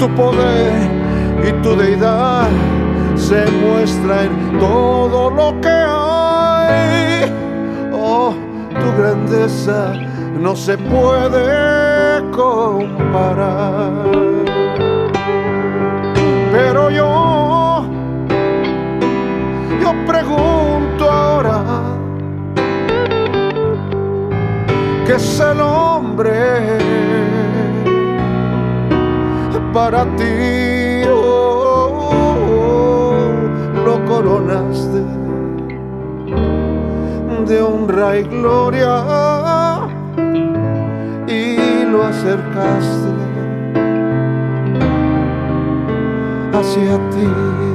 Tu poder y tu deidad se muestra en todo lo que hay. Oh, tu grandeza no se puede comparar. Pero yo, yo pregunto ahora, ¿qué es el hombre para ti? Oh, lo coronaste de honra y gloria y lo acercaste hacia ti.